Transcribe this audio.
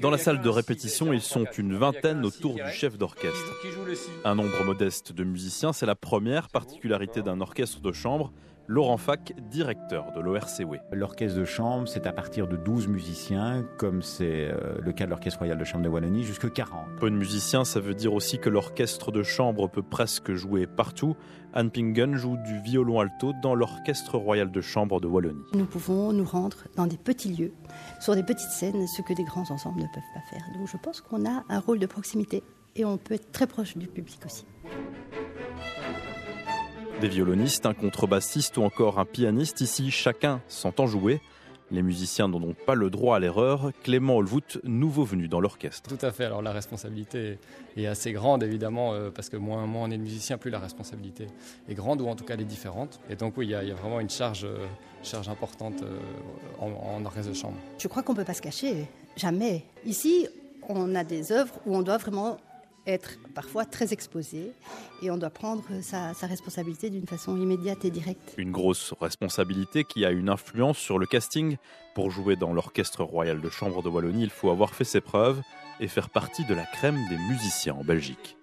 Dans la salle de répétition, ils sont une vingtaine autour du chef d'orchestre. Un nombre modeste de musiciens, c'est la première particularité d'un orchestre de chambre. Laurent Fac, directeur de l'ORCW. L'orchestre de chambre, c'est à partir de 12 musiciens, comme c'est euh, le cas de l'Orchestre Royal de Chambre de Wallonie, jusque 40. Peu de musiciens, ça veut dire aussi que l'orchestre de chambre peut presque jouer partout. Anne Pingen joue du violon alto dans l'Orchestre Royal de Chambre de Wallonie. Nous pouvons nous rendre dans des petits lieux, sur des petites scènes, ce que des grands ensembles ne peuvent pas faire. Donc je pense qu'on a un rôle de proximité et on peut être très proche du public aussi. Des violonistes, un contrebassiste ou encore un pianiste, ici chacun s'entend jouer. Les musiciens n'ont donc pas le droit à l'erreur. Clément Olvout, nouveau venu dans l'orchestre. Tout à fait. Alors la responsabilité est assez grande évidemment euh, parce que moins, moins on est de musicien, plus la responsabilité est grande ou en tout cas elle est différente. Et donc oui, il y, a, vraiment une charge, euh, charge importante euh, en, en orchestre de chambre. Je crois qu'on ne peut pas se cacher. Jamais. Ici, on a des œuvres où on doit vraiment être parfois très exposé et on doit prendre sa, sa responsabilité d'une façon immédiate et directe. Une grosse responsabilité qui a une influence sur le casting. Pour jouer dans l'Orchestre Royal de Chambre de Wallonie, il faut avoir fait ses preuves et faire partie de la crème des musiciens en Belgique.